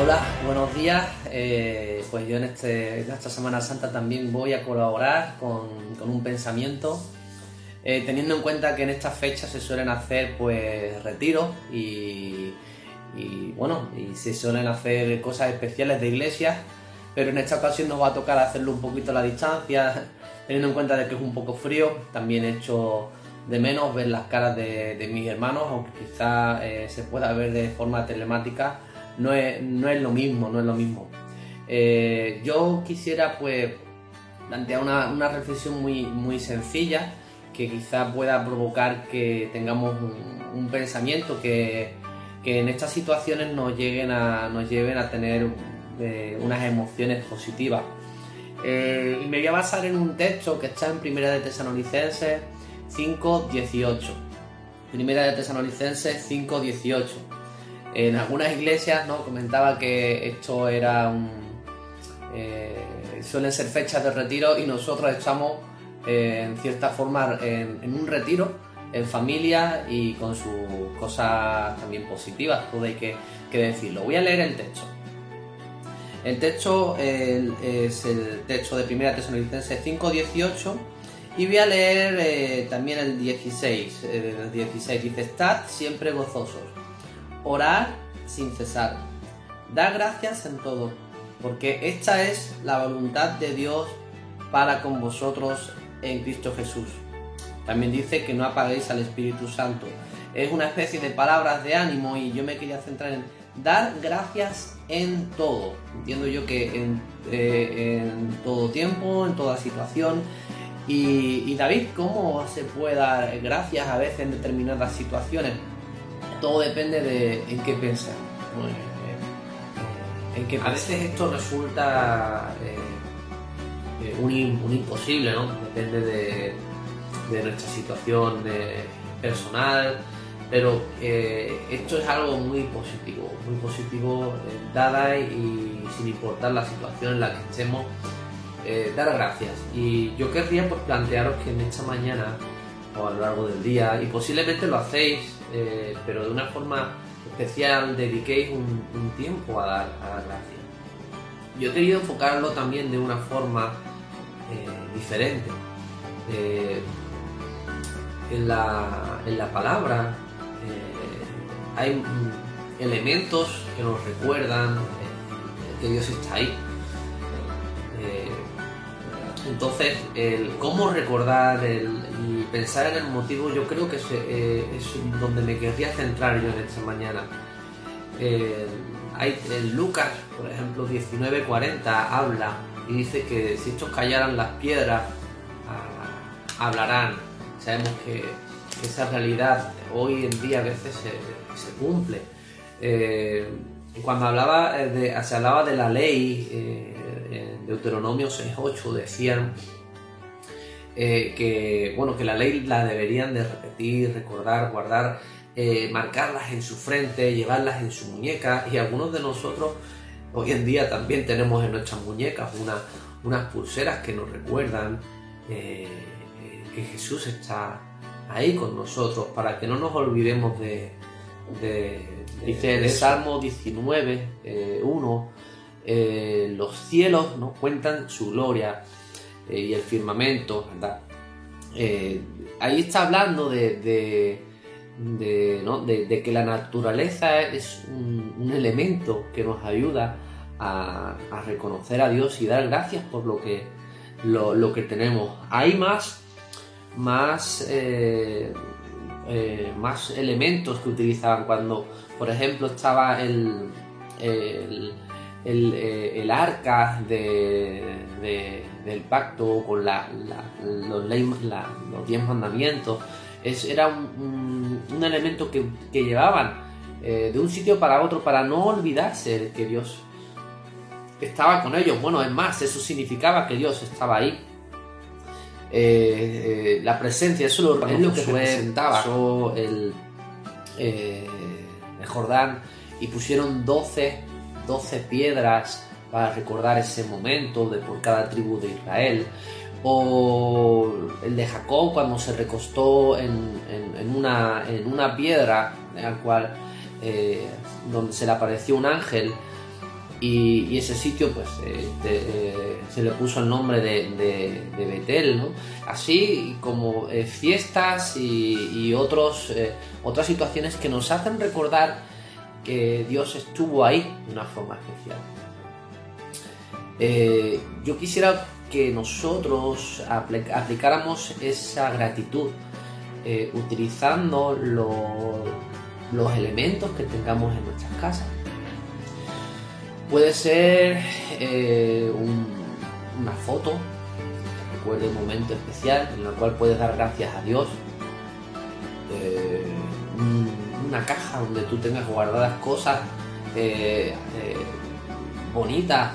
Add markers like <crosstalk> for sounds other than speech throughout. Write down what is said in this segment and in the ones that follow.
Hola, buenos días. Eh, pues yo en, este, en esta Semana Santa también voy a colaborar con, un pensamiento, eh, teniendo en cuenta que en estas fechas se suelen hacer pues retiros y, bueno, y se suelen hacer cosas especiales de iglesias, pero en esta ocasión nos va a tocar hacerlo un poquito a la distancia, <laughs> teniendo en cuenta de que es un poco frío, también he hecho de menos ver las caras de, de mis hermanos, aunque quizá eh, se pueda ver de forma telemática no es, no es lo mismo, no es lo mismo. Eh, yo quisiera pues plantear una, una, reflexión muy, muy sencilla que quizá pueda provocar que tengamos un, pensamiento que, que, en estas situaciones nos, lleguen a, nos lleven a tener eh, unas emociones positivas. Eh, y me voy a basar en un texto que está en Primera de Tesalonicenses 5.18. Primera de Tesalonicenses 5.18 en algunas iglesias ¿no? comentaba que esto era un... Eh, suelen ser fechas de retiro y nosotros estamos eh, en cierta forma en, un retiro en familia y con sus cosas también positivas, todo hay que, decirlo. Voy a leer el texto. El texto es el texto de 1 Tesalonicenses 5, 18 y voy a leer eh, también el 16. El 16 dice, estad siempre gozosos orar sin cesar. Da gracias en todo, porque esta es la voluntad de Dios para con vosotros en Cristo Jesús. También dice que no apaguéis al Espíritu Santo. Es una especie de palabras de ánimo y yo me quería centrar en dar gracias en todo. Entiendo yo que en, eh, todo tiempo, en toda situación. Y David, ¿cómo se puede dar gracias a veces en determinadas situaciones? Todo depende de en qué pensar. En qué a veces esto resulta eh, un, un, imposible, ¿no? Depende de, de nuestra situación de personal, pero eh, esto es algo muy positivo, muy positivo eh, dada y sin importar la situación en la que estemos, eh, dar gracias. Y yo querría pues, plantearos que en esta mañana o a lo largo del día, y posiblemente lo hacéis eh, pero de una forma especial dediquéis un, tiempo a dar, a dar gracias. Yo he querido enfocarlo también de una forma eh, diferente. Eh, en, la, en, la, palabra hay elementos que nos recuerdan que Dios está ahí. Entonces, el cómo recordar el, pensar en el motivo, yo creo que es, eh, es donde me querría centrar yo en esta mañana. Eh, hay, en Lucas, por ejemplo, 19:40 habla y dice que si estos callaran las piedras, ah, hablarán. Sabemos que, esa realidad hoy en día a veces se, cumple. Eh, cuando hablaba se hablaba de la ley, en Deuteronomio 6.8 decían eh, que, bueno, que la ley la deberían de repetir, recordar, guardar, eh, marcarlas en su frente, llevarlas en su muñeca y algunos de nosotros hoy en día también tenemos en nuestras muñecas una, unas pulseras que nos recuerdan que Jesús está ahí con nosotros para que no nos olvidemos de, de, Dice en el Salmo 19, eh, 1, eh, los cielos ¿no? cuentan su gloria eh, y el firmamento, ¿verdad? Eh, ahí está hablando de, de, que la naturaleza es un, elemento que nos ayuda a, reconocer a Dios y dar gracias por lo que, lo, que tenemos. Hay más, más eh, más elementos que utilizaban cuando, por ejemplo, estaba el, el arca de, de, del pacto con la, la, los, la, los, diez mandamientos. Es, era un, un, un elemento que, que llevaban eh, de un sitio para otro para no olvidarse que Dios estaba con ellos. Bueno, es más, eso significaba que Dios estaba ahí. Eh, eh, la presencia, eso lo, es lo que representaba el, el, Jordán y pusieron 12, 12 piedras para recordar ese momento de por cada tribu de Israel o el de Jacob cuando se recostó en, una, en una piedra al cual donde se le apareció un ángel y, ese sitio pues eh, eh, se le puso el nombre de, Betel. Así como eh, fiestas y, otros, otras situaciones que nos hacen recordar que Dios estuvo ahí de una forma especial. Yo quisiera que nosotros aplicáramos esa gratitud utilizando los elementos que tengamos en nuestras casas Puede ser eh, una foto que recuerde un momento especial en el cual puedes dar gracias a Dios. Eh, una caja donde tú tengas guardadas cosas eh, bonitas,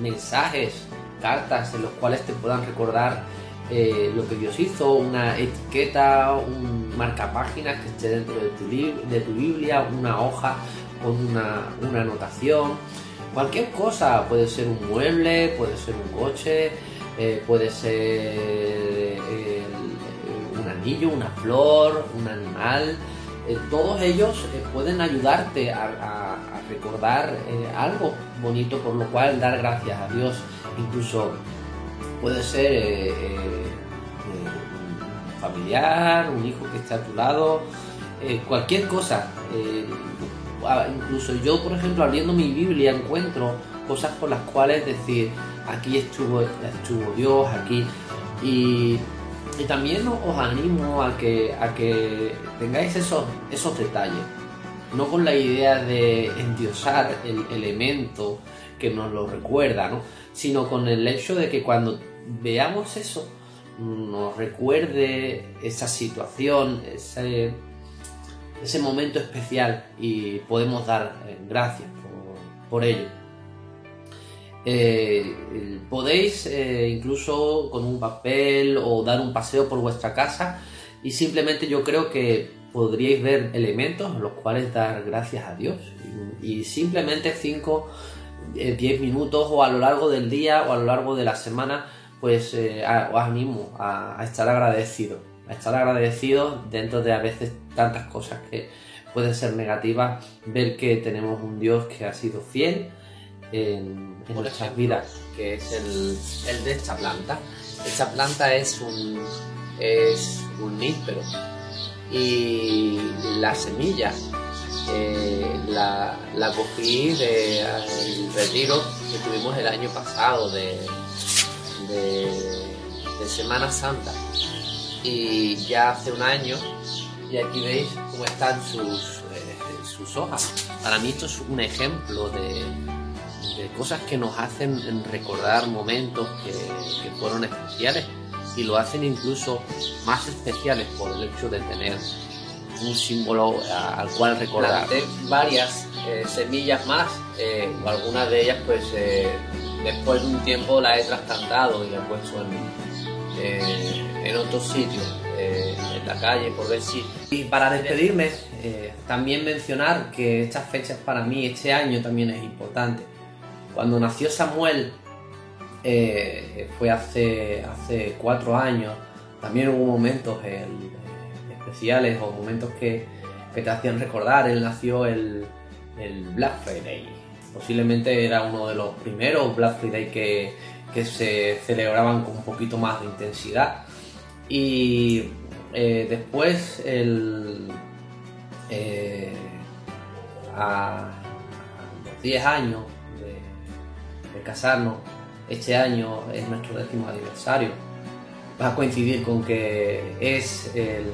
mensajes, cartas en los cuales te puedan recordar lo que Dios hizo, una etiqueta, un marcapáginas que esté dentro de tu, de tu Biblia, una hoja con una, anotación. Cualquier cosa, puede ser un mueble, puede ser un coche, eh, puede ser eh, un anillo, una flor, un animal. Eh, todos ellos pueden ayudarte a, recordar algo bonito por lo cual dar gracias a Dios. Incluso puede ser un familiar, un hijo que está a tu lado, cualquier cosa incluso yo, por ejemplo, abriendo mi Biblia encuentro cosas por las cuales decir, aquí estuvo, estuvo Dios, aquí. Y, también os animo a que, a que tengáis esos, esos detalles, no con la idea de endiosar el elemento que nos lo recuerda, ¿no? sino con el hecho de que cuando veamos eso, nos recuerde esa situación, ese momento especial y podemos dar eh, gracias por, ello. Eh, podéis eh, incluso con un papel o dar un paseo por vuestra casa y simplemente yo creo que podríais ver elementos en los cuales dar gracias a Dios y, simplemente 5, 10 minutos o a lo largo del día o a lo largo de la semana pues os animo a estar agradecido estar agradecidos dentro de a veces tantas cosas que pueden ser negativas, ver que tenemos un Dios que ha sido fiel en, nuestras vidas. Que es el, de esta planta. Esta planta es un, es un níspero y la semilla eh, la, cogí del retiro que tuvimos el año pasado de, de Semana Santa y ya hace un año y aquí veis cómo están sus, eh, sus hojas. Para mí esto es un ejemplo de, de cosas que nos hacen recordar momentos que, que, fueron especiales y lo hacen incluso más especiales por el hecho de tener un símbolo al cual recordar. varias eh, semillas más eh, o algunas de ellas pues después de un tiempo las he trasplantado y las he puesto en en otros sitios, eh, en la calle, por ver si... Y para despedirme, eh, también mencionar que estas fechas para mí, este año también es importante. Cuando nació Samuel, eh, fue hace, hace cuatro años, también hubo momentos especiales o momentos que, que, te hacían recordar. Él nació el, el Black Friday. Posiblemente era uno de los primeros Black Friday que, que se celebraban con un poquito más de intensidad. Y eh, después, el, eh, a los 10 años de, casarnos, este año es nuestro décimo aniversario. Va a coincidir con que es el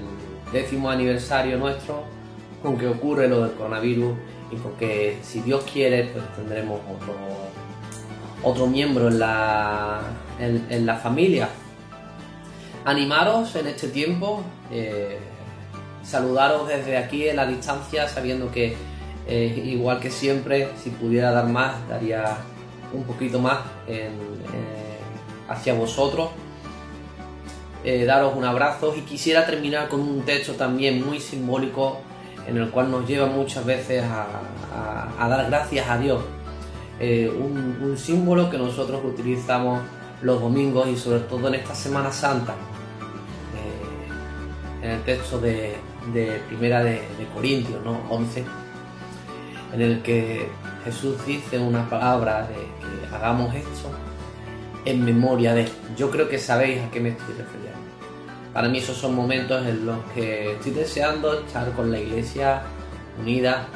décimo aniversario nuestro, con que ocurre lo del coronavirus y con que si Dios quiere, pues tendremos otro, otro miembro en la, en la familia animaros en este tiempo, eh, saludaros desde aquí en la distancia, sabiendo que eh, igual que siempre, si pudiera dar más, daría un poquito más eh, hacia vosotros. daros un abrazo y quisiera terminar con un texto también muy simbólico en el cual nos lleva muchas veces a, dar gracias a Dios. un símbolo que nosotros utilizamos los domingos y sobre todo en esta Semana Santa en el texto de, Primera de, Corintios, ¿no? 11, en el que Jesús dice una palabra de que hagamos esto en memoria de. Yo creo que sabéis a qué me estoy refiriendo. Para mí esos son momentos en los que estoy deseando estar con la iglesia unida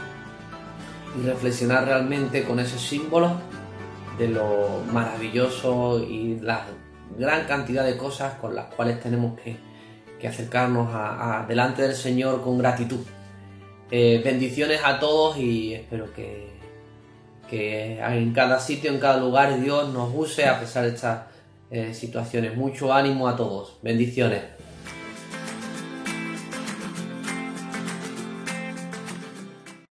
y reflexionar realmente con esos símbolos de lo maravilloso y la gran cantidad de cosas con las cuales tenemos que, acercarnos delante del Señor con gratitud. Eh, bendiciones a todos y espero que, que en cada sitio, en cada lugar Dios nos use a pesar de estas eh, situaciones. Mucho ánimo a todos. Bendiciones.